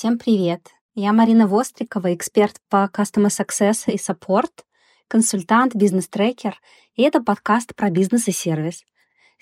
Всем привет! Я Марина Вострикова, эксперт по Customer Success и Support, консультант, бизнес-трекер, и это подкаст про бизнес и сервис.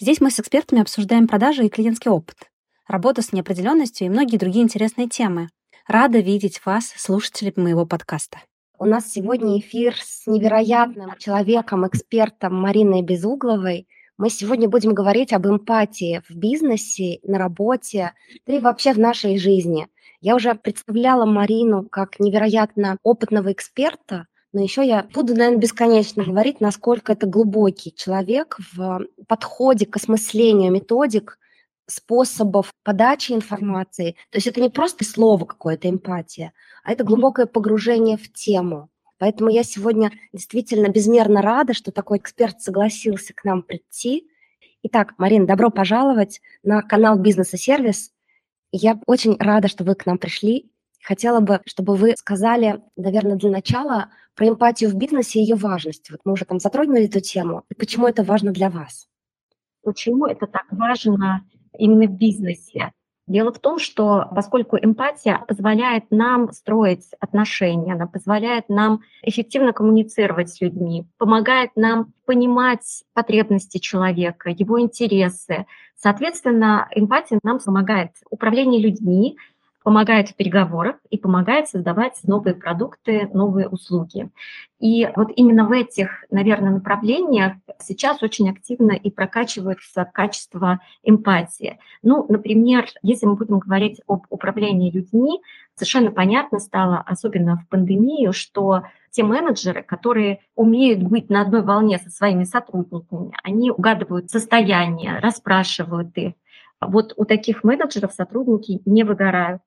Здесь мы с экспертами обсуждаем продажи и клиентский опыт, работу с неопределенностью и многие другие интересные темы. Рада видеть вас, слушатели моего подкаста. У нас сегодня эфир с невероятным человеком, экспертом Мариной Безугловой. Мы сегодня будем говорить об эмпатии в бизнесе, на работе, да и вообще в нашей жизни. Я уже представляла Марину как невероятно опытного эксперта, но еще я буду, наверное, бесконечно говорить, насколько это глубокий человек в подходе к осмыслению методик, способов подачи информации. То есть это не просто слово какое-то, эмпатия, а это глубокое погружение в тему. Поэтому я сегодня действительно безмерно рада, что такой эксперт согласился к нам прийти. Итак, Марина, добро пожаловать на канал «Бизнес и сервис». Я очень рада, что вы к нам пришли. Хотела бы, чтобы вы сказали, наверное, для начала про эмпатию в бизнесе и ее важность. Вот мы уже там затронули эту тему. И почему это важно для вас? Почему это так важно именно в бизнесе? Дело в том, что поскольку эмпатия позволяет нам строить отношения, она позволяет нам эффективно коммуницировать с людьми, помогает нам понимать потребности человека, его интересы. Соответственно, эмпатия нам помогает в управлении людьми, помогает в переговорах и помогает создавать новые продукты, новые услуги. И вот именно в этих, наверное, направлениях сейчас очень активно и прокачивается качество эмпатии. Ну, например, если мы будем говорить об управлении людьми, совершенно понятно стало, особенно в пандемию, что те менеджеры, которые умеют быть на одной волне со своими сотрудниками, они угадывают состояние, расспрашивают их. Вот у таких менеджеров сотрудники не выгорают.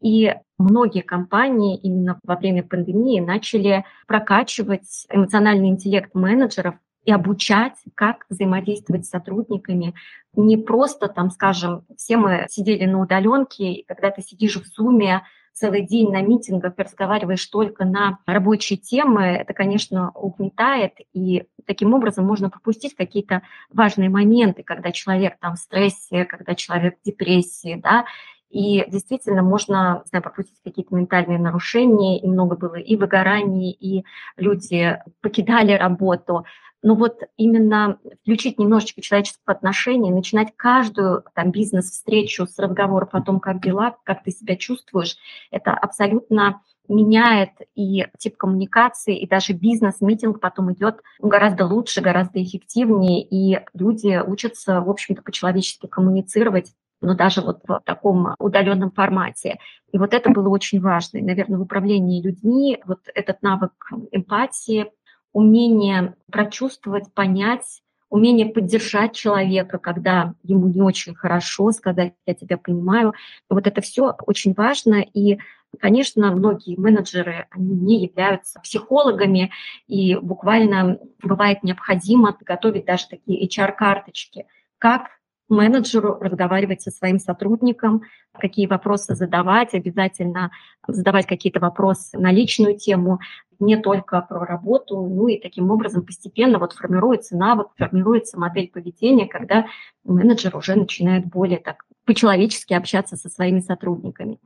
И многие компании именно во время пандемии начали прокачивать эмоциональный интеллект менеджеров и обучать, как взаимодействовать с сотрудниками. Не просто там, скажем, все мы сидели на удаленке, и когда ты сидишь в Зуме, целый день на митингах и разговариваешь только на рабочие темы, это, конечно, угнетает, и таким образом можно пропустить какие-то важные моменты, когда человек там в стрессе, когда человек в депрессии, да, и действительно можно знаю, пропустить какие-то ментальные нарушения, и много было и выгораний, и люди покидали работу. Но вот именно включить немножечко человеческого отношения, начинать каждую там, бизнес-встречу с разговоров о том, как дела, как ты себя чувствуешь, это абсолютно меняет и тип коммуникации, и даже бизнес-митинг потом идет гораздо лучше, гораздо эффективнее, и люди учатся, в общем-то, по-человечески коммуницировать но даже вот в таком удаленном формате. И вот это было очень важно. И, наверное, в управлении людьми вот этот навык эмпатии, умение прочувствовать, понять, умение поддержать человека, когда ему не очень хорошо, сказать «я тебя понимаю». Вот это все очень важно. И, конечно, многие менеджеры, они не являются психологами, и буквально бывает необходимо готовить даже такие HR-карточки, как менеджеру разговаривать со своим сотрудником, какие вопросы задавать, обязательно задавать какие-то вопросы на личную тему, не только про работу, ну и таким образом постепенно вот формируется навык, формируется модель поведения, когда менеджер уже начинает более так по-человечески общаться со своими сотрудниками.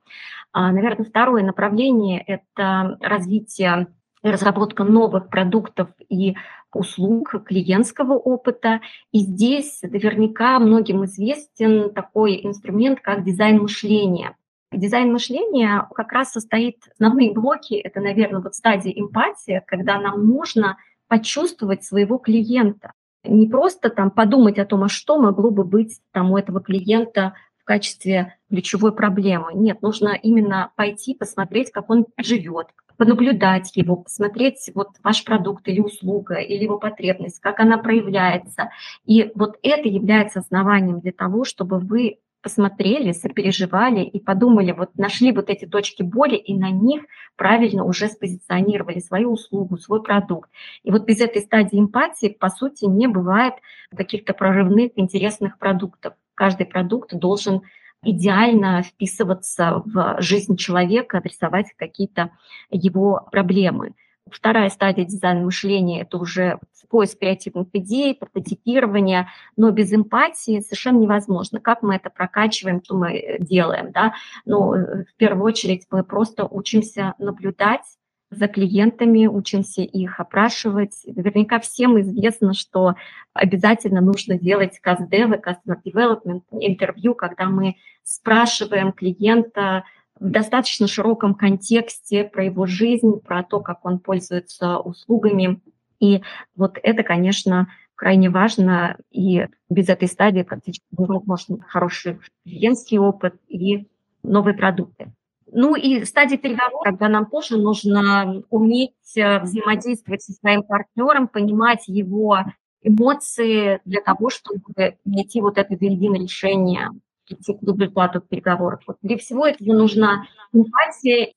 А, наверное, второе направление – это развитие разработка новых продуктов и услуг, клиентского опыта. И здесь наверняка многим известен такой инструмент, как дизайн мышления. Дизайн мышления как раз состоит, основные блоки, это, наверное, вот стадия эмпатии, когда нам нужно почувствовать своего клиента. Не просто там подумать о том, а что могло бы быть там у этого клиента качестве ключевой проблемы. Нет, нужно именно пойти, посмотреть, как он живет, понаблюдать его, посмотреть вот ваш продукт или услуга, или его потребность, как она проявляется. И вот это является основанием для того, чтобы вы посмотрели, сопереживали и подумали, вот нашли вот эти точки боли и на них правильно уже спозиционировали свою услугу, свой продукт. И вот без этой стадии эмпатии, по сути, не бывает каких-то прорывных, интересных продуктов. Каждый продукт должен идеально вписываться в жизнь человека, адресовать какие-то его проблемы. Вторая стадия дизайна мышления – это уже поиск креативных идей, прототипирование, но без эмпатии совершенно невозможно. Как мы это прокачиваем, то мы делаем. Да? Но э, в первую очередь мы просто учимся наблюдать за клиентами, учимся их опрашивать. Наверняка всем известно, что обязательно нужно делать CastDev, Customer Development, интервью, когда мы спрашиваем клиента в достаточно широком контексте про его жизнь, про то, как он пользуется услугами. И вот это, конечно, крайне важно, и без этой стадии практически невозможен хороший клиентский опыт и новые продукты. Ну и стадия переговоров, когда нам тоже нужно уметь э, взаимодействовать со своим партнером, понимать его эмоции для того, чтобы найти вот это вин решение, прийти к результату переговоров. Вот для всего этого нужна эмпатия.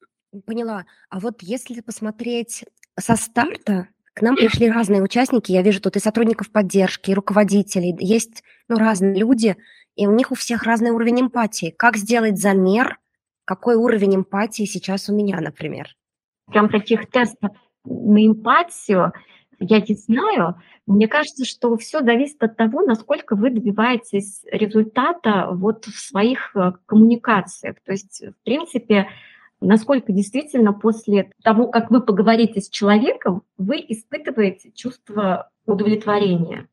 Поняла. А вот если посмотреть со старта, к нам пришли разные участники. Я вижу тут и сотрудников поддержки, и руководителей. Есть ну, разные люди, и у них у всех разный уровень эмпатии. Как сделать замер – какой уровень эмпатии сейчас у меня, например? Прям таких тестов на эмпатию я не знаю. Мне кажется, что все зависит от того, насколько вы добиваетесь результата вот в своих э, коммуникациях. То есть, в принципе, насколько действительно после того, как вы поговорите с человеком, вы испытываете чувство удовлетворения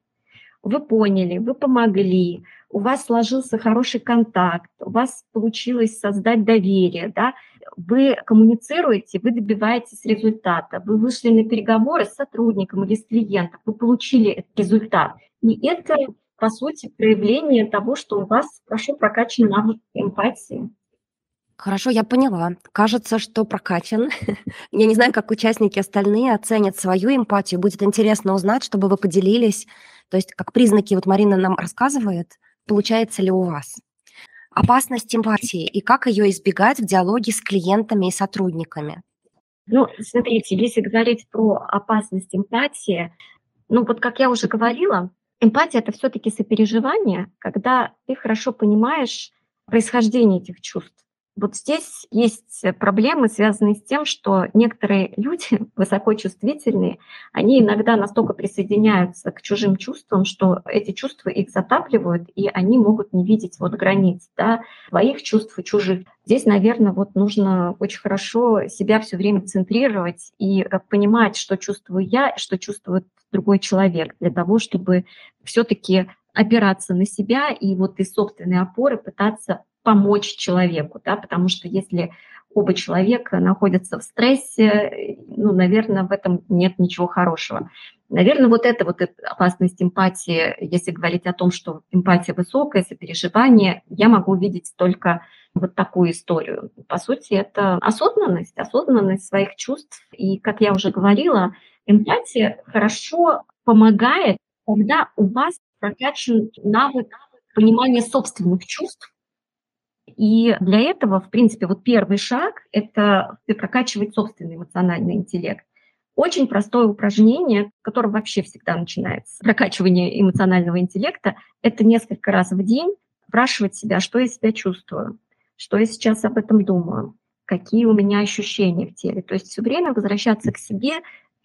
вы поняли, вы помогли, у вас сложился хороший контакт, у вас получилось создать доверие, да, вы коммуницируете, вы добиваетесь результата, вы вышли на переговоры с сотрудником или с клиентом, вы получили этот результат. И это, по сути, проявление того, что у вас хорошо прокачан навык эмпатии. Хорошо, я поняла. Кажется, что прокачан. я не знаю, как участники остальные оценят свою эмпатию. Будет интересно узнать, чтобы вы поделились то есть как признаки, вот Марина нам рассказывает, получается ли у вас. Опасность эмпатии и как ее избегать в диалоге с клиентами и сотрудниками. Ну, смотрите, если говорить про опасность эмпатии, ну вот как я уже говорила, эмпатия это все-таки сопереживание, когда ты хорошо понимаешь происхождение этих чувств. Вот здесь есть проблемы, связанные с тем, что некоторые люди, высокочувствительные, они иногда настолько присоединяются к чужим чувствам, что эти чувства их затапливают, и они могут не видеть вот границ, да, своих чувств и чужих. Здесь, наверное, вот нужно очень хорошо себя все время центрировать и э, понимать, что чувствую я, что чувствует другой человек, для того, чтобы все-таки опираться на себя и вот из собственной опоры пытаться помочь человеку, да, потому что если оба человека находятся в стрессе, ну, наверное, в этом нет ничего хорошего. Наверное, вот это вот опасность эмпатии, если говорить о том, что эмпатия высокая, сопереживание, я могу увидеть только вот такую историю. По сути, это осознанность, осознанность своих чувств. И, как я уже говорила, эмпатия хорошо помогает, когда у вас прокачан навык понимания собственных чувств, и для этого, в принципе, вот первый шаг – это прокачивать собственный эмоциональный интеллект. Очень простое упражнение, которое вообще всегда начинается прокачивание эмоционального интеллекта, это несколько раз в день спрашивать себя, что я себя чувствую, что я сейчас об этом думаю, какие у меня ощущения в теле. То есть все время возвращаться к себе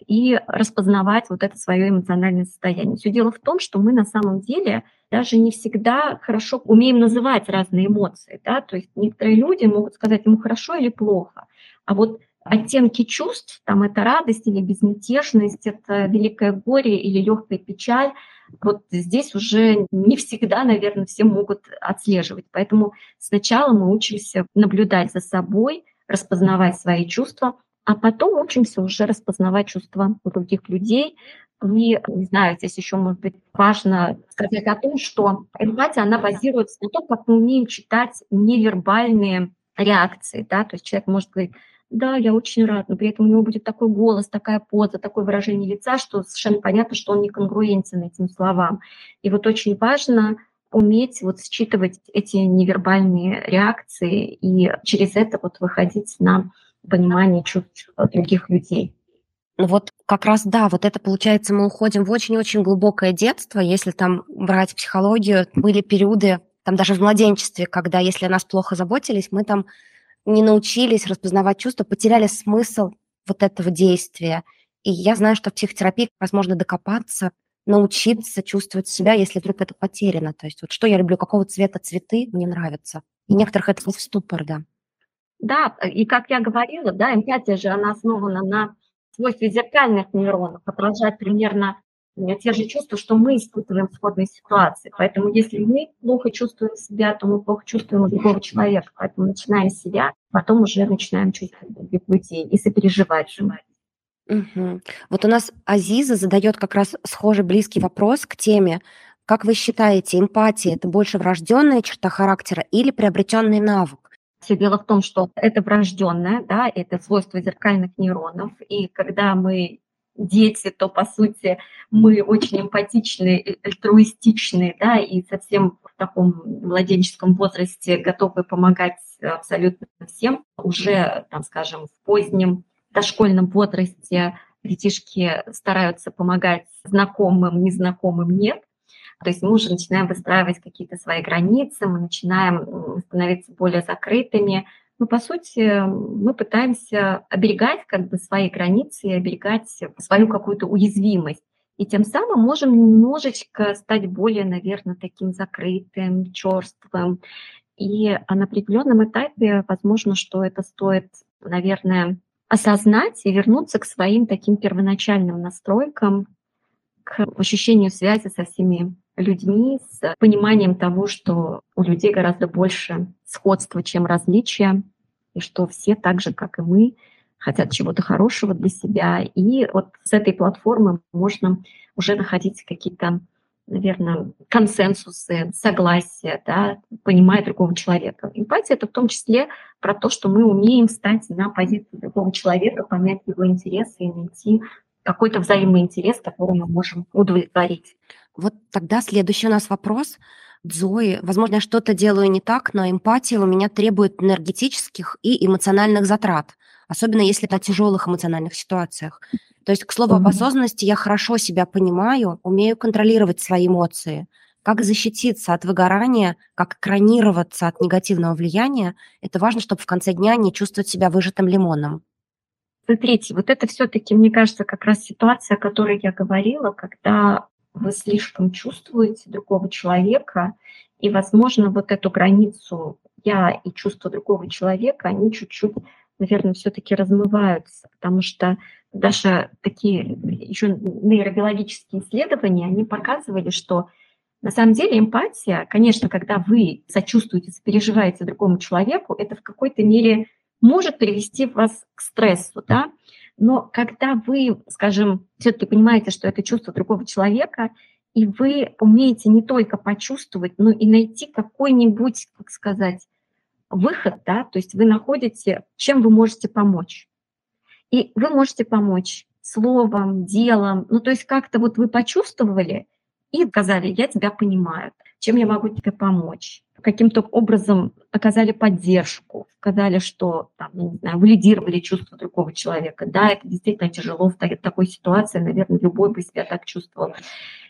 и распознавать вот это свое эмоциональное состояние. Все дело в том, что мы на самом деле даже не всегда хорошо умеем называть разные эмоции. Да? То есть некоторые люди могут сказать ему хорошо или плохо. А вот оттенки чувств, там это радость или безмятежность, это великое горе или легкая печаль, вот здесь уже не всегда, наверное, все могут отслеживать. Поэтому сначала мы учимся наблюдать за собой, распознавать свои чувства, а потом учимся уже распознавать чувства других людей. И, не знаю, здесь еще, может быть, важно сказать о том, что эмпатия, она базируется на том, как мы умеем читать невербальные реакции. Да? То есть человек может говорить, да, я очень рад, но при этом у него будет такой голос, такая поза, такое выражение лица, что совершенно понятно, что он не конгруентен этим словам. И вот очень важно уметь вот считывать эти невербальные реакции и через это вот выходить на понимание чувств других людей. Ну вот как раз да, вот это получается, мы уходим в очень-очень глубокое детство, если там брать психологию, были периоды, там даже в младенчестве, когда если о нас плохо заботились, мы там не научились распознавать чувства, потеряли смысл вот этого действия. И я знаю, что в психотерапии возможно докопаться, научиться чувствовать себя, если вдруг это потеряно. То есть вот что я люблю, какого цвета цветы мне нравятся. И некоторых это в ступор, да. Да, и как я говорила, да, эмпатия же, она основана на свойстве зеркальных нейронов, отражать примерно те же чувства, что мы испытываем в сходной ситуации. Поэтому если мы плохо чувствуем себя, то мы плохо чувствуем другого человека. Поэтому начинаем с себя, потом уже начинаем чувствовать других людей и сопереживать. Угу. Вот у нас Азиза задает как раз схожий близкий вопрос к теме. Как вы считаете, эмпатия – это больше врожденная черта характера или приобретенный навык? Все дело в том, что это врожденное, да, это свойство зеркальных нейронов. И когда мы дети, то, по сути, мы очень эмпатичны, альтруистичны, да, и совсем в таком младенческом возрасте готовы помогать абсолютно всем. Уже, там, скажем, в позднем дошкольном возрасте детишки стараются помогать знакомым, незнакомым нет. То есть мы уже начинаем выстраивать какие-то свои границы, мы начинаем становиться более закрытыми. Ну, по сути, мы пытаемся оберегать как бы свои границы и оберегать свою какую-то уязвимость. И тем самым можем немножечко стать более, наверное, таким закрытым, черствым. И на определенном этапе, возможно, что это стоит, наверное, осознать и вернуться к своим таким первоначальным настройкам, к ощущению связи со всеми людьми, с пониманием того, что у людей гораздо больше сходства, чем различия, и что все так же, как и мы, хотят чего-то хорошего для себя. И вот с этой платформы можно уже находить какие-то наверное, консенсусы, согласие, да, понимая другого человека. Эмпатия – это в том числе про то, что мы умеем встать на позицию другого человека, понять его интересы и найти какой-то взаимный интерес, который мы можем удовлетворить. Вот тогда следующий у нас вопрос. Зои, возможно, я что-то делаю не так, но эмпатия у меня требует энергетических и эмоциональных затрат, особенно если это о тяжелых эмоциональных ситуациях. То есть, к слову об осознанности, я хорошо себя понимаю, умею контролировать свои эмоции. Как защититься от выгорания, как экранироваться от негативного влияния, это важно, чтобы в конце дня не чувствовать себя выжатым лимоном. Смотрите, вот это все-таки, мне кажется, как раз ситуация, о которой я говорила, когда вы слишком чувствуете другого человека, и, возможно, вот эту границу я и чувство другого человека, они чуть-чуть, наверное, все-таки размываются, потому что даже такие еще нейробиологические исследования, они показывали, что на самом деле эмпатия, конечно, когда вы сочувствуете, сопереживаете другому человеку, это в какой-то мере может привести вас к стрессу, да, но когда вы, скажем, все-таки понимаете, что это чувство другого человека, и вы умеете не только почувствовать, но и найти какой-нибудь, как сказать, выход, да, то есть вы находите, чем вы можете помочь. И вы можете помочь словом, делом. Ну, то есть как-то вот вы почувствовали и сказали, я тебя понимаю, чем я могу тебе помочь. Каким-то образом оказали поддержку, сказали, что там, не знаю, валидировали чувства другого человека. Да, это действительно тяжело в такой ситуации, наверное, любой бы себя так чувствовал.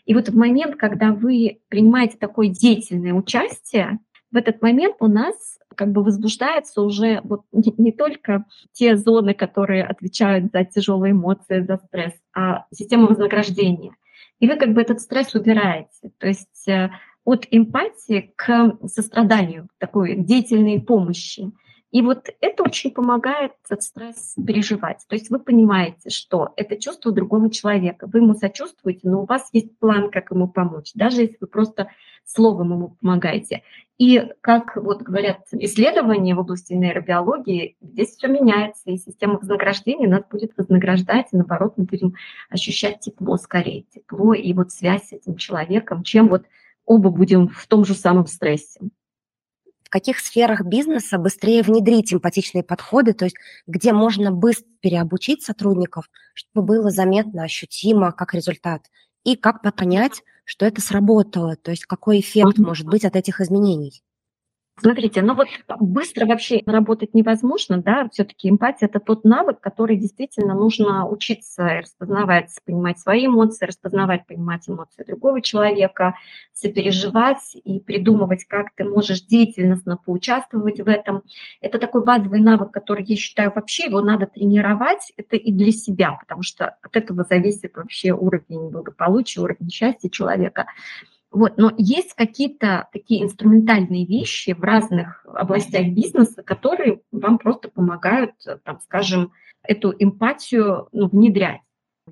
И вот в момент, когда вы принимаете такое деятельное участие, в этот момент у нас как бы возбуждается уже вот не, не только те зоны, которые отвечают за тяжелые эмоции, за стресс, а система вознаграждения. И вы как бы этот стресс убираете. То есть э, от эмпатии к состраданию, такой деятельной помощи. И вот это очень помогает этот стресс переживать. То есть вы понимаете, что это чувство другого человека. Вы ему сочувствуете, но у вас есть план, как ему помочь, даже если вы просто словом ему помогаете. И, как вот говорят исследования в области нейробиологии, здесь все меняется, и система вознаграждения нас будет вознаграждать, и наоборот, мы будем ощущать тепло скорее, тепло и вот связь с этим человеком, чем вот оба будем в том же самом стрессе. Каких сферах бизнеса быстрее внедрить эмпатичные подходы, то есть где можно быстро переобучить сотрудников, чтобы было заметно, ощутимо как результат, и как понять, что это сработало, то есть какой эффект может быть от этих изменений. Смотрите, ну вот быстро вообще работать невозможно, да, все-таки эмпатия – это тот навык, который действительно нужно учиться распознавать, понимать свои эмоции, распознавать, понимать эмоции другого человека, сопереживать и придумывать, как ты можешь деятельностно поучаствовать в этом. Это такой базовый навык, который, я считаю, вообще его надо тренировать, это и для себя, потому что от этого зависит вообще уровень благополучия, уровень счастья человека. Вот, но есть какие-то такие инструментальные вещи в разных областях бизнеса, которые вам просто помогают, там, скажем, эту эмпатию ну, внедрять.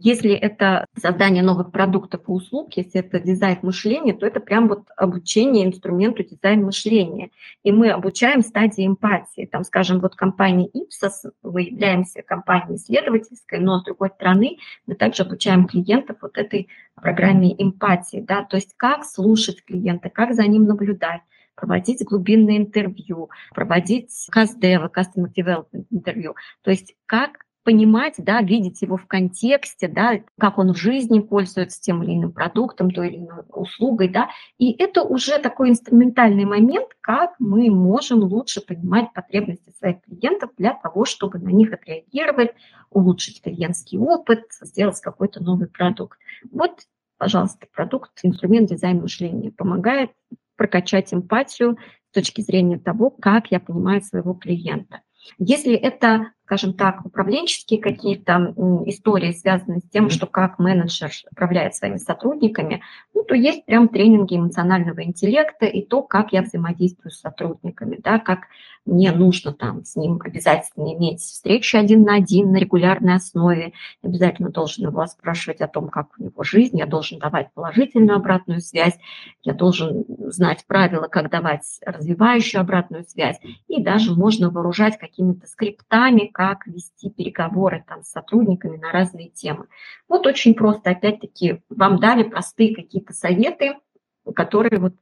Если это создание новых продуктов и услуг, если это дизайн мышления, то это прям вот обучение инструменту дизайн мышления. И мы обучаем стадии эмпатии. Там, скажем, вот компания Ipsos, мы являемся компанией исследовательской, но с другой стороны мы также обучаем клиентов вот этой программе эмпатии. Да? То есть как слушать клиента, как за ним наблюдать проводить глубинные интервью, проводить CASDEV, Customer Development интервью. То есть как понимать, да, видеть его в контексте, да, как он в жизни пользуется тем или иным продуктом, той или иной услугой, да, и это уже такой инструментальный момент, как мы можем лучше понимать потребности своих клиентов для того, чтобы на них отреагировать, улучшить клиентский опыт, сделать какой-то новый продукт. Вот, пожалуйста, продукт, инструмент дизайн мышления помогает прокачать эмпатию с точки зрения того, как я понимаю своего клиента. Если это скажем так, управленческие какие-то истории, связанные с тем, что как менеджер управляет своими сотрудниками, ну, то есть прям тренинги эмоционального интеллекта и то, как я взаимодействую с сотрудниками, да, как мне нужно там с ним обязательно иметь встречи один на один на регулярной основе, обязательно должен его спрашивать о том, как у него жизнь, я должен давать положительную обратную связь, я должен знать правила, как давать развивающую обратную связь, и даже можно вооружать какими-то скриптами, как вести переговоры там, с сотрудниками на разные темы. Вот очень просто, опять-таки, вам дали простые какие-то советы, которые вот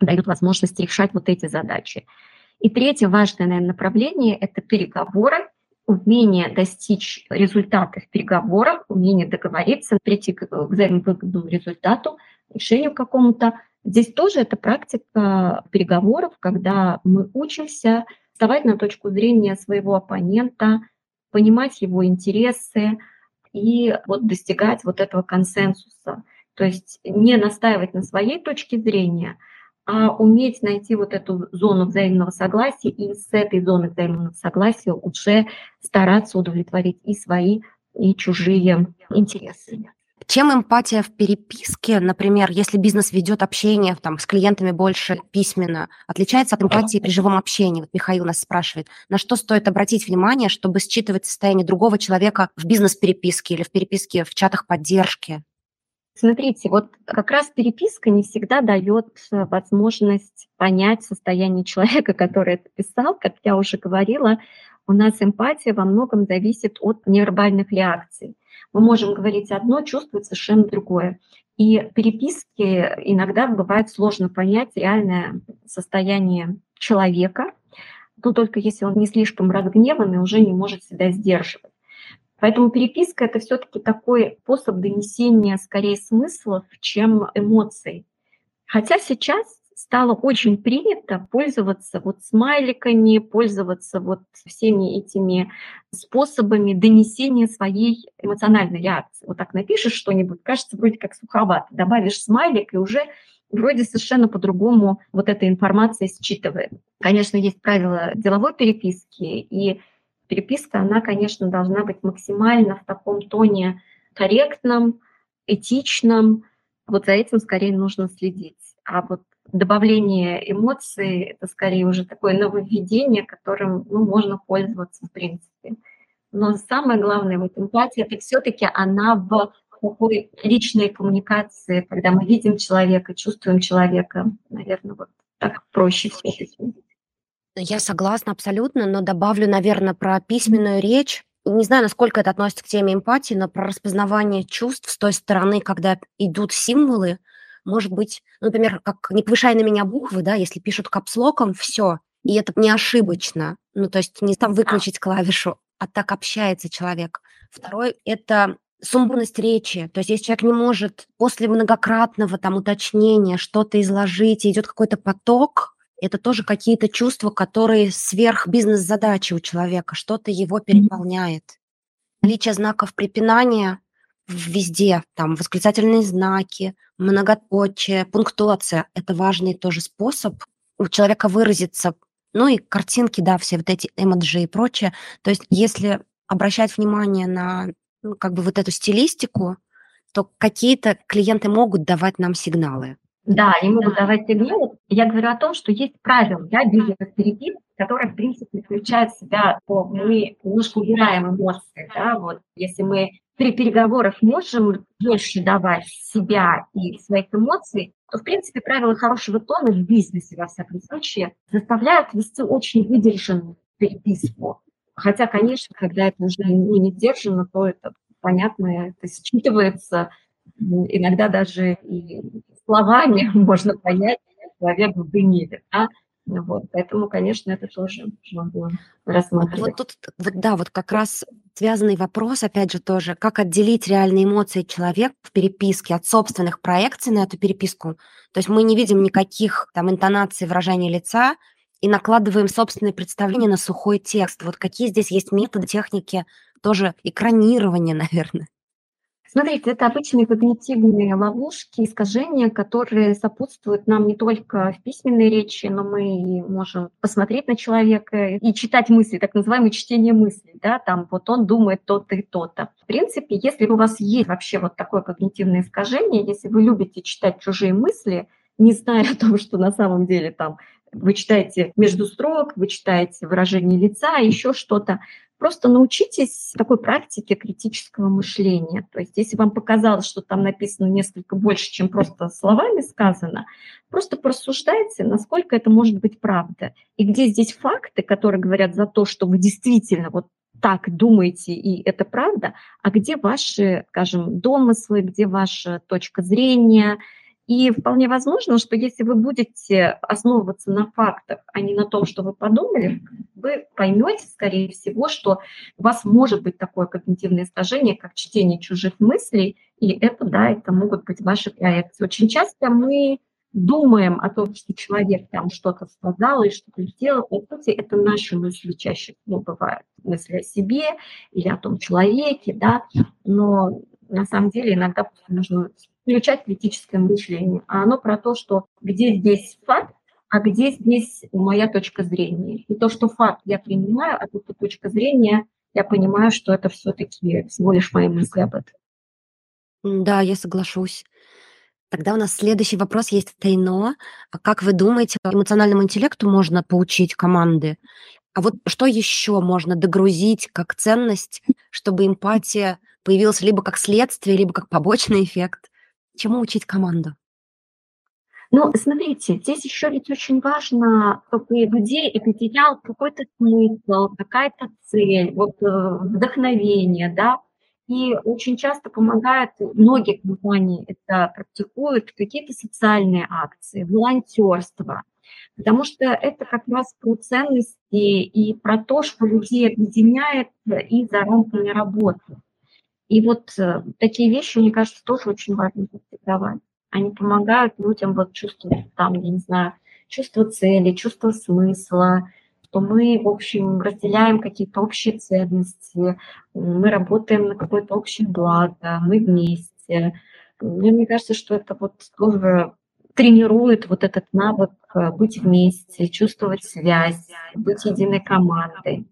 дают возможность решать вот эти задачи. И третье важное, наверное, направление – это переговоры, умение достичь результатов переговоров, умение договориться, прийти к взаимовыгодному результату, решению какому-то. Здесь тоже это практика переговоров, когда мы учимся вставать на точку зрения своего оппонента, понимать его интересы и вот достигать вот этого консенсуса. То есть не настаивать на своей точке зрения, а уметь найти вот эту зону взаимного согласия и с этой зоны взаимного согласия уже стараться удовлетворить и свои, и чужие интересы. Чем эмпатия в переписке, например, если бизнес ведет общение там, с клиентами больше письменно, отличается от эмпатии при живом общении? Вот Михаил нас спрашивает, на что стоит обратить внимание, чтобы считывать состояние другого человека в бизнес-переписке или в переписке в чатах поддержки? Смотрите, вот как раз переписка не всегда дает возможность понять состояние человека, который это писал. Как я уже говорила, у нас эмпатия во многом зависит от невербальных реакций. Мы можем говорить одно, чувствовать совершенно другое. И переписки иногда бывает сложно понять реальное состояние человека, но только если он не слишком разгневан и уже не может себя сдерживать. Поэтому переписка это все-таки такой способ донесения скорее смыслов, чем эмоций. Хотя сейчас стало очень принято пользоваться вот смайликами, пользоваться вот всеми этими способами донесения своей эмоциональной реакции. Вот так напишешь что-нибудь, кажется вроде как суховато, добавишь смайлик, и уже вроде совершенно по-другому вот эта информация считывает. Конечно, есть правила деловой переписки, и переписка, она, конечно, должна быть максимально в таком тоне корректном, этичном. Вот за этим скорее нужно следить. А вот добавление эмоций – это скорее уже такое нововведение, которым ну, можно пользоваться в принципе. Но самое главное вот эмпатия – это все-таки она в такой личной коммуникации, когда мы видим человека, чувствуем человека. Наверное, вот так проще всего. Я согласна абсолютно, но добавлю, наверное, про письменную речь. Не знаю, насколько это относится к теме эмпатии, но про распознавание чувств с той стороны, когда идут символы, может быть, например, как не повышай на меня буквы, да, если пишут капслоком, все, и это не ошибочно. Ну, то есть не там выключить клавишу, а так общается человек. Второй – это сумбурность речи. То есть если человек не может после многократного там уточнения что-то изложить, идет какой-то поток, это тоже какие-то чувства, которые сверх бизнес-задачи у человека, что-то его переполняет. Наличие знаков препинания везде, там восклицательные знаки, многоточие, пунктуация – это важный тоже способ у человека выразиться. Ну и картинки, да, все вот эти эмоджи и прочее. То есть если обращать внимание на ну, как бы вот эту стилистику, то какие-то клиенты могут давать нам сигналы. Да, они могут давать сигналы. Я говорю о том, что есть правила да, бизнес-переписки, которые, в принципе, включают в себя, то мы немножко убираем эмоции. Да, вот, если мы при переговорах можем больше давать себя и своих эмоций, то, в принципе, правила хорошего тона в бизнесе, во всяком случае, заставляют вести очень выдержанную переписку. Хотя, конечно, когда это уже ну, не сдержано, то это понятно, это считывается иногда даже и словами можно понять, человек в гневе. Да? Вот, поэтому, конечно, это тоже можно рассматривать. Вот тут, вот, да, вот как раз связанный вопрос, опять же, тоже, как отделить реальные эмоции человека в переписке от собственных проекций на эту переписку. То есть мы не видим никаких там интонаций, выражения лица и накладываем собственные представления на сухой текст. Вот какие здесь есть методы, техники, тоже экранирования, наверное. Смотрите, это обычные когнитивные ловушки, искажения, которые сопутствуют нам не только в письменной речи, но мы можем посмотреть на человека и читать мысли, так называемое чтение мыслей, да, там вот он думает то-то и то-то. В принципе, если у вас есть вообще вот такое когнитивное искажение, если вы любите читать чужие мысли, не зная о том, что на самом деле там вы читаете между строк, вы читаете выражение лица, еще что-то, Просто научитесь такой практике критического мышления. То есть если вам показалось, что там написано несколько больше, чем просто словами сказано, просто порассуждайте, насколько это может быть правда. И где здесь факты, которые говорят за то, что вы действительно вот так думаете, и это правда, а где ваши, скажем, домыслы, где ваша точка зрения, и вполне возможно, что если вы будете основываться на фактах, а не на том, что вы подумали, вы поймете, скорее всего, что у вас может быть такое когнитивное искажение, как чтение чужих мыслей, и это, да, это могут быть ваши проекции. Очень часто мы думаем о том, что человек там что-то сказал и что-то сделал, по сути, это наши мысли чаще всего бывают. Мысли о себе или о том человеке, да, но на самом деле иногда нужно включать критическое мышление. А оно про то, что где здесь факт, а где здесь моя точка зрения. И то, что факт я принимаю, а тут точка зрения, я понимаю, что это все-таки всего лишь мои мысли об этом. Да, я соглашусь. Тогда у нас следующий вопрос есть Тайно. А как вы думаете, эмоциональному интеллекту можно поучить команды? А вот что еще можно догрузить как ценность, чтобы эмпатия появилась либо как следствие, либо как побочный эффект? Чему учить команду? Ну, смотрите, здесь еще ведь очень важно, чтобы людей определял какой-то смысл, какая-то цель, вот э, вдохновение, да. И очень часто помогают, многие компании это практикуют, какие-то социальные акции, волонтерство, потому что это как раз про ценности и про то, что людей объединяет и за рамками работы. И вот э, такие вещи, мне кажется, тоже очень важно практиковать. Они помогают людям вот чувствовать там, я не знаю, чувство цели, чувство смысла, что мы, в общем, разделяем какие-то общие ценности, мы работаем на какое-то общее благо, мы вместе. Мне, мне кажется, что это вот тоже тренирует вот этот навык э, быть вместе, чувствовать связь, быть единой командой.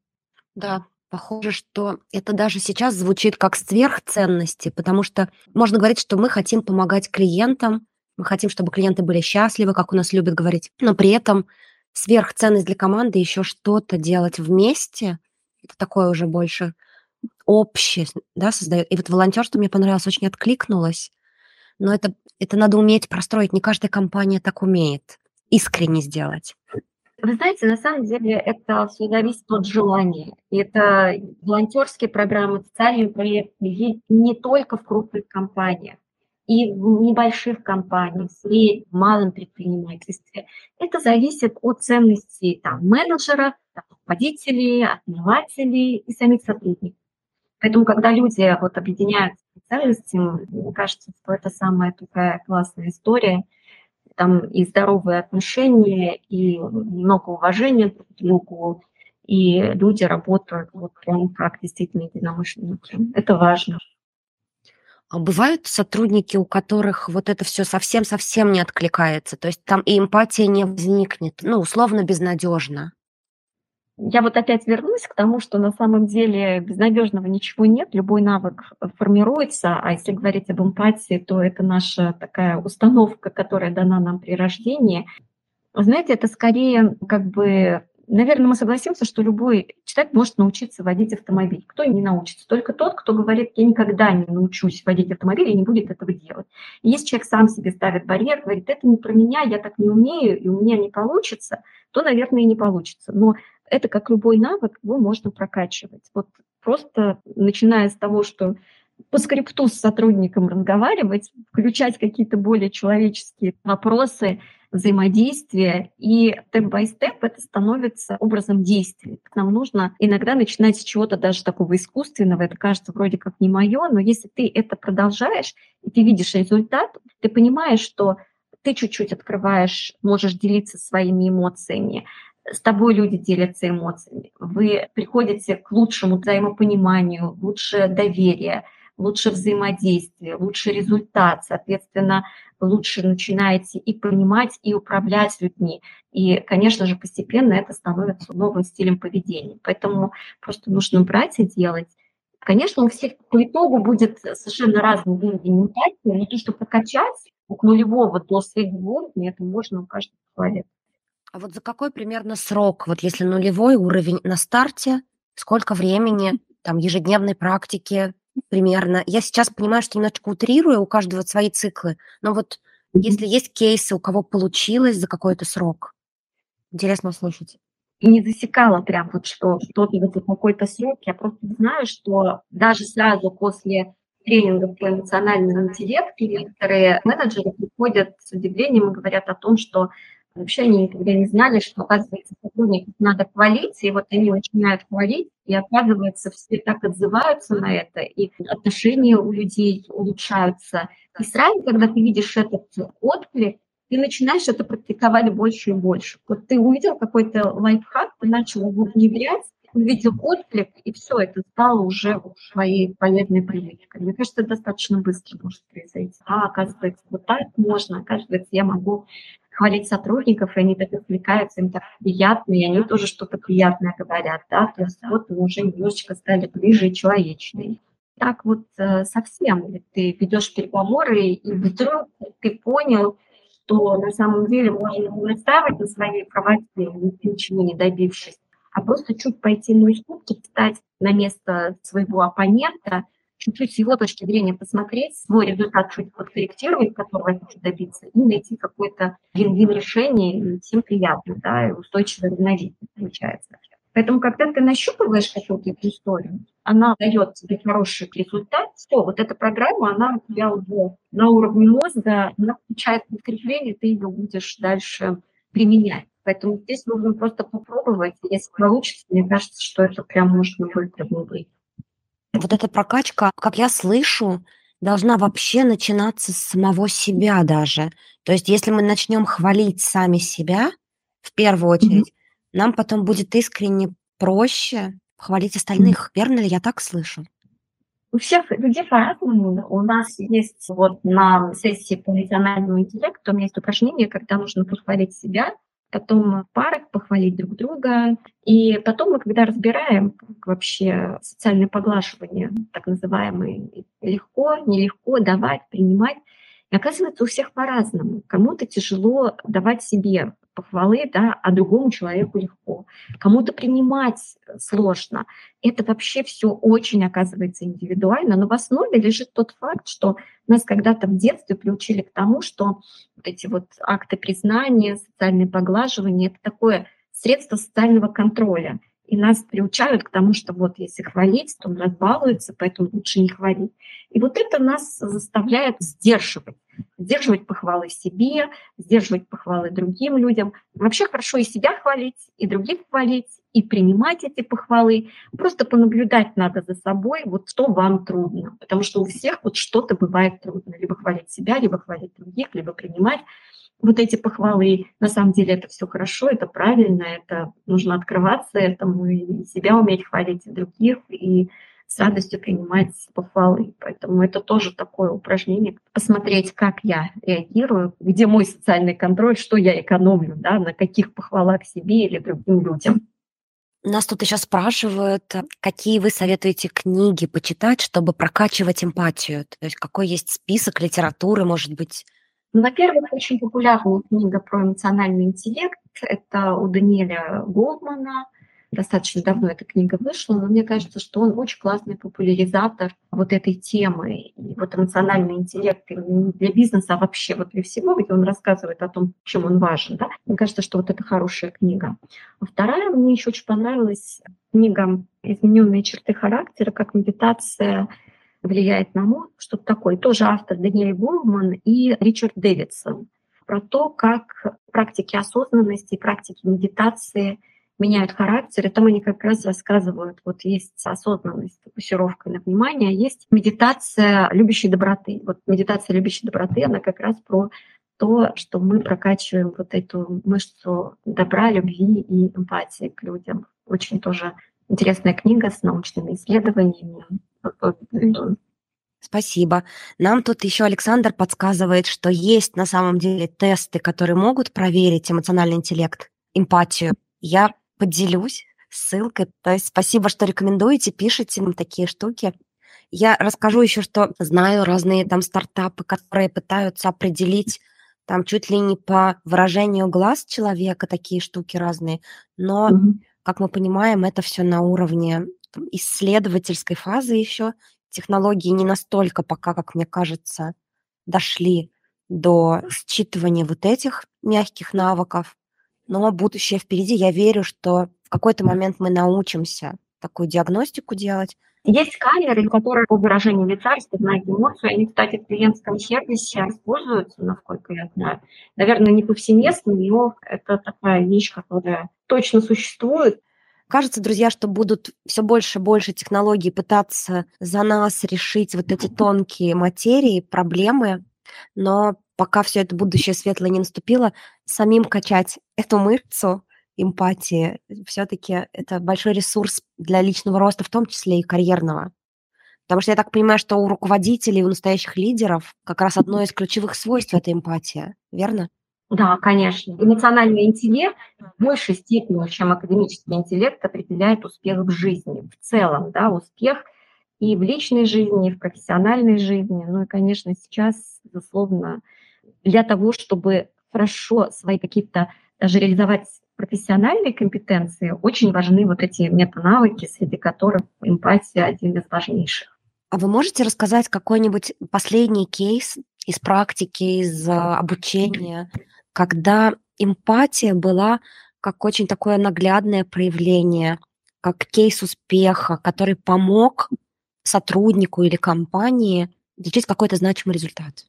Да, Похоже, что это даже сейчас звучит как сверхценности, потому что можно говорить, что мы хотим помогать клиентам, мы хотим, чтобы клиенты были счастливы, как у нас любят говорить, но при этом сверхценность для команды еще что-то делать вместе, это такое уже больше общее, да, создает. И вот волонтерство мне понравилось, очень откликнулось, но это, это надо уметь простроить, не каждая компания так умеет искренне сделать. Вы знаете, на самом деле это все зависит от желания. Это волонтерские программы, социальные проекты не только в крупных компаниях, и в небольших компаниях, в среднем, малом предпринимательстве. Это зависит от ценностей там, менеджера, руководителей, основателей и самих сотрудников. Поэтому, когда люди вот объединяются ценности, мне кажется, что это самая такая классная история – там и здоровые отношения, и много уважения друг к другу, и люди работают вот прям как действительно единомышленники. Это важно. А бывают сотрудники, у которых вот это все совсем-совсем не откликается, то есть там и эмпатия не возникнет, ну, условно безнадежно. Я вот опять вернусь к тому, что на самом деле безнадежного ничего нет, любой навык формируется, а если говорить об эмпатии, то это наша такая установка, которая дана нам при рождении. Знаете, это скорее как бы наверное, мы согласимся, что любой человек может научиться водить автомобиль. Кто не научится? Только тот, кто говорит, я никогда не научусь водить автомобиль и не будет этого делать. И если человек сам себе ставит барьер, говорит, это не про меня, я так не умею, и у меня не получится, то, наверное, и не получится. Но это как любой навык, его можно прокачивать. Вот просто начиная с того, что по скрипту с сотрудником разговаривать, включать какие-то более человеческие вопросы, взаимодействия, и степ-бай-степ это становится образом действия. Нам нужно иногда начинать с чего-то даже такого искусственного, это кажется вроде как не мое, но если ты это продолжаешь, и ты видишь результат, ты понимаешь, что ты чуть-чуть открываешь, можешь делиться своими эмоциями, с тобой люди делятся эмоциями, вы приходите к лучшему взаимопониманию, лучше доверие, лучше взаимодействие, лучше результат, соответственно, лучше начинаете и понимать, и управлять людьми. И, конечно же, постепенно это становится новым стилем поведения. Поэтому просто нужно брать и делать. Конечно, у всех по итогу будет совершенно разный уровень эмпатии, но то, что прокачать от нулевого до среднего уровня, это можно у каждого человека. А вот за какой примерно срок, вот если нулевой уровень на старте, сколько времени, там, ежедневной практики, примерно. Я сейчас понимаю, что немножечко утрирую, у каждого свои циклы, но вот если есть кейсы, у кого получилось за какой-то срок, интересно услышать. Не засекала прям вот, что что-то за какой-то срок. Я просто знаю, что даже сразу после тренингов по эмоциональному интеллекту некоторые менеджеры приходят с удивлением и говорят о том, что Вообще они никогда не знали, что, оказывается, сотрудников надо хвалить, и вот они начинают хвалить, и, оказывается, все так отзываются на это, и отношения у людей улучшаются. И сразу, когда ты видишь этот отклик, ты начинаешь это практиковать больше и больше. Вот ты увидел какой-то лайфхак, ты начал его внедрять, увидел отклик, и все, это стало уже твоей полезной привычкой. Мне кажется, достаточно быстро может произойти. А, оказывается, вот так можно, оказывается, я могу хвалить сотрудников, и они так отвлекаются, им так приятно, и они тоже что-то приятное говорят, да, то есть вот мы уже немножечко стали ближе и человечнее. Так вот э, совсем ты ведешь переговоры, и вдруг ты понял, что на самом деле можно не настаивать на своей правоте, ничего не добившись, а просто чуть пойти на уступки, встать на место своего оппонента – чуть-чуть с его точки зрения посмотреть, свой результат чуть подкорректировать, которого я хочу добиться, и найти какое-то вин-вин решение, и всем приятно, да, и устойчивое равновесие получается. Поэтому, когда ты нащупываешь какую-то историю, она дает тебе хороший результат, все, вот эта программа, она у тебя уже на уровне мозга, она включает подкрепление, ты ее будешь дальше применять. Поэтому здесь нужно просто попробовать. Если получится, мне кажется, что это прям можно будет быть вот эта прокачка, как я слышу, должна вообще начинаться с самого себя даже. То есть если мы начнем хвалить сами себя, в первую очередь, mm-hmm. нам потом будет искренне проще хвалить остальных. Mm-hmm. Верно ли я так слышу? У всех людей по-разному. У нас есть вот на сессии по эмоциональному интеллекту, у меня есть упражнение, когда нужно похвалить себя, потом в похвалить друг друга. И потом мы, когда разбираем как вообще социальное поглаживание, так называемое, легко, нелегко давать, принимать, и оказывается, у всех по-разному. Кому-то тяжело давать себе похвалы, да, а другому человеку легко. Кому-то принимать сложно. Это вообще все очень, оказывается, индивидуально, но в основе лежит тот факт, что нас когда-то в детстве приучили к тому, что вот эти вот акты признания, социальное поглаживание — это такое средство социального контроля. И нас приучают к тому, что вот если хвалить, то он разбалуется, поэтому лучше не хвалить. И вот это нас заставляет сдерживать. Сдерживать похвалы себе, сдерживать похвалы другим людям. Вообще хорошо и себя хвалить, и других хвалить, и принимать эти похвалы. Просто понаблюдать надо за собой, вот что вам трудно. Потому что у всех вот что-то бывает трудно. Либо хвалить себя, либо хвалить других, либо принимать. вот эти похвалы. На самом деле это все хорошо, это правильно, это нужно открываться этому и себя уметь хвалить и других, и с радостью принимать похвалы. Поэтому это тоже такое упражнение. Посмотреть, как я реагирую, где мой социальный контроль, что я экономлю, да, на каких похвалах себе или другим людям. Нас тут еще спрашивают, какие вы советуете книги почитать, чтобы прокачивать эмпатию? То есть какой есть список литературы, может быть? Ну, во-первых, очень популярная книга про эмоциональный интеллект. Это у Даниэля Голдмана достаточно давно эта книга вышла, но мне кажется, что он очень классный популяризатор вот этой темы. И вот эмоциональный интеллект для бизнеса, а вообще вот для всего, где он рассказывает о том, чем он важен. Да? Мне кажется, что вот это хорошая книга. А вторая, мне еще очень понравилась книга «Измененные черты характера», как медитация влияет на мозг, что-то такое. Тоже автор Даниэль Голман и Ричард Дэвидсон про то, как практики осознанности, практики медитации – меняют характер, и там они как раз рассказывают, вот есть осознанность, фокусировка на внимание, а есть медитация любящей доброты. Вот медитация любящей доброты, она как раз про то, что мы прокачиваем вот эту мышцу добра, любви и эмпатии к людям. Очень тоже интересная книга с научными исследованиями. Спасибо. Нам тут еще Александр подсказывает, что есть на самом деле тесты, которые могут проверить эмоциональный интеллект, эмпатию. Я поделюсь ссылкой. То есть спасибо, что рекомендуете, пишите нам такие штуки. Я расскажу еще, что знаю разные там стартапы, которые пытаются определить там чуть ли не по выражению глаз человека такие штуки разные, но, mm-hmm. как мы понимаем, это все на уровне там, исследовательской фазы еще. Технологии не настолько пока, как мне кажется, дошли до считывания вот этих мягких навыков но будущее впереди. Я верю, что в какой-то момент мы научимся такую диагностику делать. Есть сканеры, которые по выражению лица распознают эмоцию. Они, кстати, в клиентском сервисе используются, насколько я знаю. Наверное, не повсеместно, но это такая вещь, которая точно существует. Кажется, друзья, что будут все больше и больше технологий пытаться за нас решить вот эти тонкие материи, проблемы, но пока все это будущее светлое не наступило, самим качать эту мышцу эмпатии, все-таки это большой ресурс для личного роста, в том числе и карьерного. Потому что я так понимаю, что у руководителей, у настоящих лидеров как раз одно из ключевых свойств – это эмпатия, верно? Да, конечно. Эмоциональный интеллект в большей степени, чем академический интеллект, определяет успех в жизни. В целом, да, успех и в личной жизни, и в профессиональной жизни. Ну и, конечно, сейчас, безусловно, для того, чтобы хорошо свои какие-то даже реализовать профессиональные компетенции, очень важны вот эти метанавыки, среди которых эмпатия один из важнейших. А вы можете рассказать какой-нибудь последний кейс из практики, из а, обучения, когда эмпатия была как очень такое наглядное проявление, как кейс успеха, который помог сотруднику или компании получить какой-то значимый результат?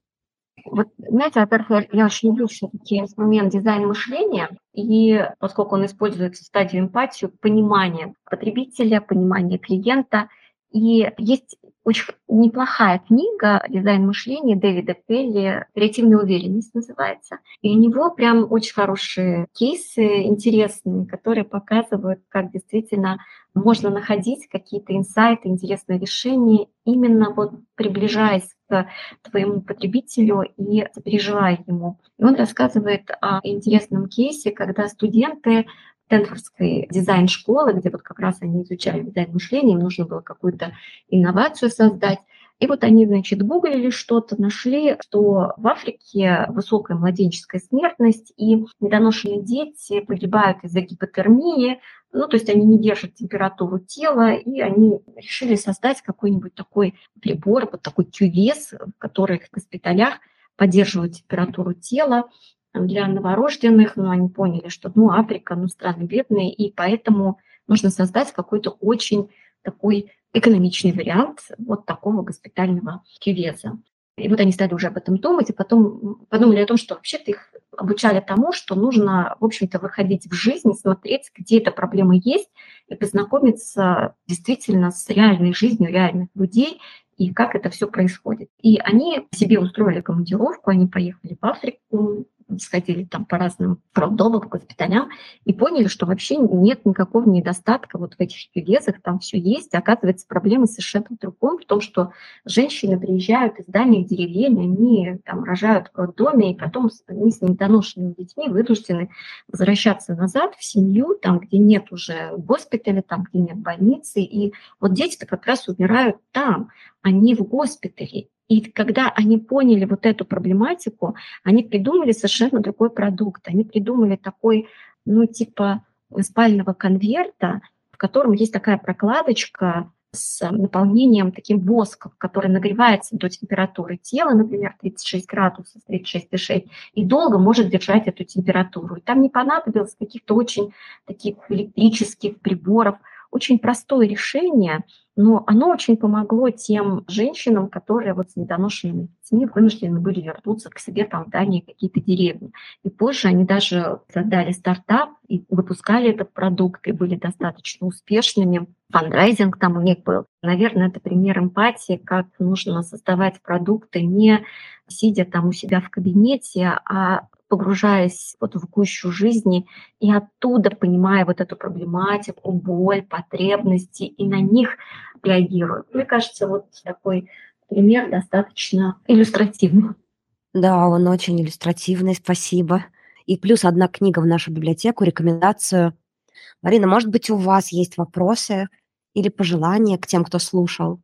Вот, знаете, во-первых, я очень люблю все-таки инструмент дизайн мышления, и поскольку он используется в стадию эмпатию, понимание потребителя, понимание клиента, и есть очень неплохая книга «Дизайн мышления» Дэвида Пелли «Креативная уверенность» называется. И у него прям очень хорошие кейсы, интересные, которые показывают, как действительно можно находить какие-то инсайты, интересные решения, именно вот приближаясь к твоему потребителю и переживая ему. И он рассказывает о интересном кейсе, когда студенты Стэнфордской дизайн-школы, где вот как раз они изучали дизайн мышления, им нужно было какую-то инновацию создать. И вот они, значит, гуглили что-то, нашли, что в Африке высокая младенческая смертность, и недоношенные дети погибают из-за гипотермии, ну, то есть они не держат температуру тела, и они решили создать какой-нибудь такой прибор, вот такой кювес, в который в госпиталях поддерживают температуру тела, для новорожденных, но они поняли, что ну, Африка, ну, страны бедные, и поэтому нужно создать какой-то очень такой экономичный вариант вот такого госпитального кювеза. И вот они стали уже об этом думать, и потом подумали о том, что вообще-то их обучали тому, что нужно, в общем-то, выходить в жизнь, смотреть, где эта проблема есть, и познакомиться действительно с реальной жизнью реальных людей, и как это все происходит. И они себе устроили командировку, они поехали в Африку, сходили там по разным роддомам, госпиталям и поняли, что вообще нет никакого недостатка вот в этих певезах, там все есть. Оказывается, проблема совершенно в другом, в том, что женщины приезжают из дальних деревень, они там рожают в роддоме, и потом они с недоношенными детьми вынуждены возвращаться назад в семью, там, где нет уже госпиталя, там, где нет больницы. И вот дети-то как раз умирают там, а не в госпитале. И когда они поняли вот эту проблематику, они придумали совершенно другой продукт. Они придумали такой, ну, типа спального конверта, в котором есть такая прокладочка с наполнением таким воском, который нагревается до температуры тела, например, 36 градусов, 36,6, и долго может держать эту температуру. И там не понадобилось каких-то очень таких электрических приборов, очень простое решение, но оно очень помогло тем женщинам, которые вот с недоношенными детьми вынуждены были вернуться к себе там в дальние какие-то деревни. И позже они даже создали стартап и выпускали этот продукт, и были достаточно успешными. Фандрайзинг там у них был. Наверное, это пример эмпатии, как нужно создавать продукты не сидя там у себя в кабинете, а погружаясь вот в гущу жизни и оттуда понимая вот эту проблематику, боль, потребности и на них реагируя. Мне кажется, вот такой пример достаточно иллюстративный. Да, он очень иллюстративный, спасибо. И плюс одна книга в нашу библиотеку, рекомендацию. Марина, может быть, у вас есть вопросы или пожелания к тем, кто слушал?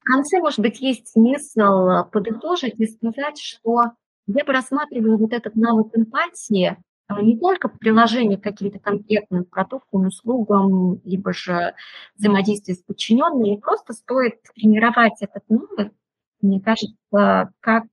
В конце, может быть, есть смысл подытожить и сказать, что я бы рассматривала вот этот навык эмпатии а, не только по приложению к каким-то конкретным продуктам, услугам, либо же взаимодействие с подчиненными, просто стоит тренировать этот навык, мне кажется, как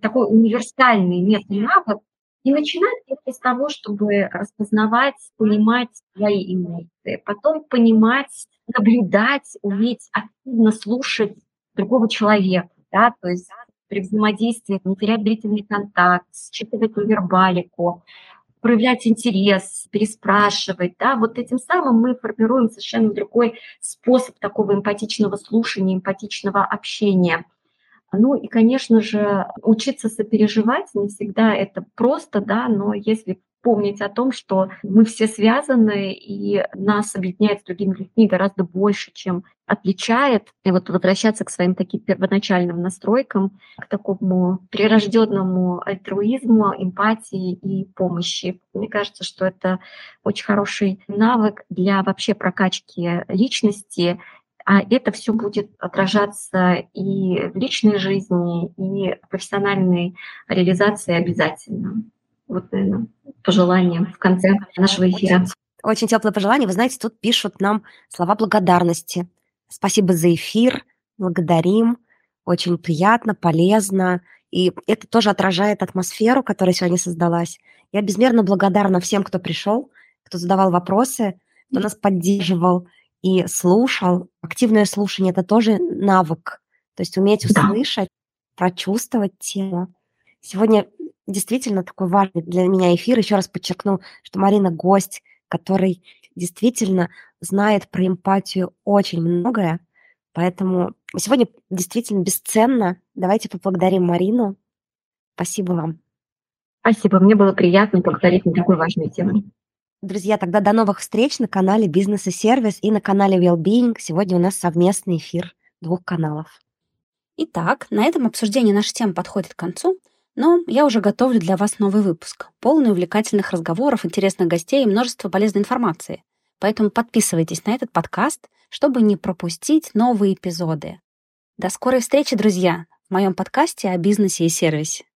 такой универсальный местный навык, и начинать это с того, чтобы распознавать, понимать свои эмоции, потом понимать, наблюдать, уметь активно слушать другого человека, да, то есть при взаимодействии не терять длительный контакт, считывать невербалику, проявлять интерес, переспрашивать, да, вот этим самым мы формируем совершенно другой способ такого эмпатичного слушания, эмпатичного общения. Ну и, конечно же, учиться сопереживать не всегда это просто, да, но если помнить о том, что мы все связаны, и нас объединяет с другими людьми гораздо больше, чем отличает. И вот возвращаться к своим таким первоначальным настройкам, к такому прирожденному альтруизму, эмпатии и помощи. Мне кажется, что это очень хороший навык для вообще прокачки личности, а это все будет отражаться и в личной жизни, и в профессиональной реализации обязательно. Вот, наверное, пожелание в конце нашего эфира. Очень теплое пожелание. Вы знаете, тут пишут нам слова благодарности. Спасибо за эфир, благодарим. Очень приятно, полезно. И это тоже отражает атмосферу, которая сегодня создалась. Я безмерно благодарна всем, кто пришел, кто задавал вопросы, кто нас поддерживал и слушал. Активное слушание – это тоже навык. То есть уметь услышать, прочувствовать тему. Сегодня действительно такой важный для меня эфир. Еще раз подчеркну, что Марина гость, который действительно знает про эмпатию очень многое. Поэтому сегодня действительно бесценно. Давайте поблагодарим Марину. Спасибо вам. Спасибо. Мне было приятно поговорить на такой важной теме. Друзья, тогда до новых встреч на канале «Бизнес и сервис» и на канале Wellbeing. Сегодня у нас совместный эфир двух каналов. Итак, на этом обсуждение нашей темы подходит к концу. Но я уже готовлю для вас новый выпуск, полный увлекательных разговоров, интересных гостей и множество полезной информации. Поэтому подписывайтесь на этот подкаст, чтобы не пропустить новые эпизоды. До скорой встречи, друзья, в моем подкасте о бизнесе и сервисе.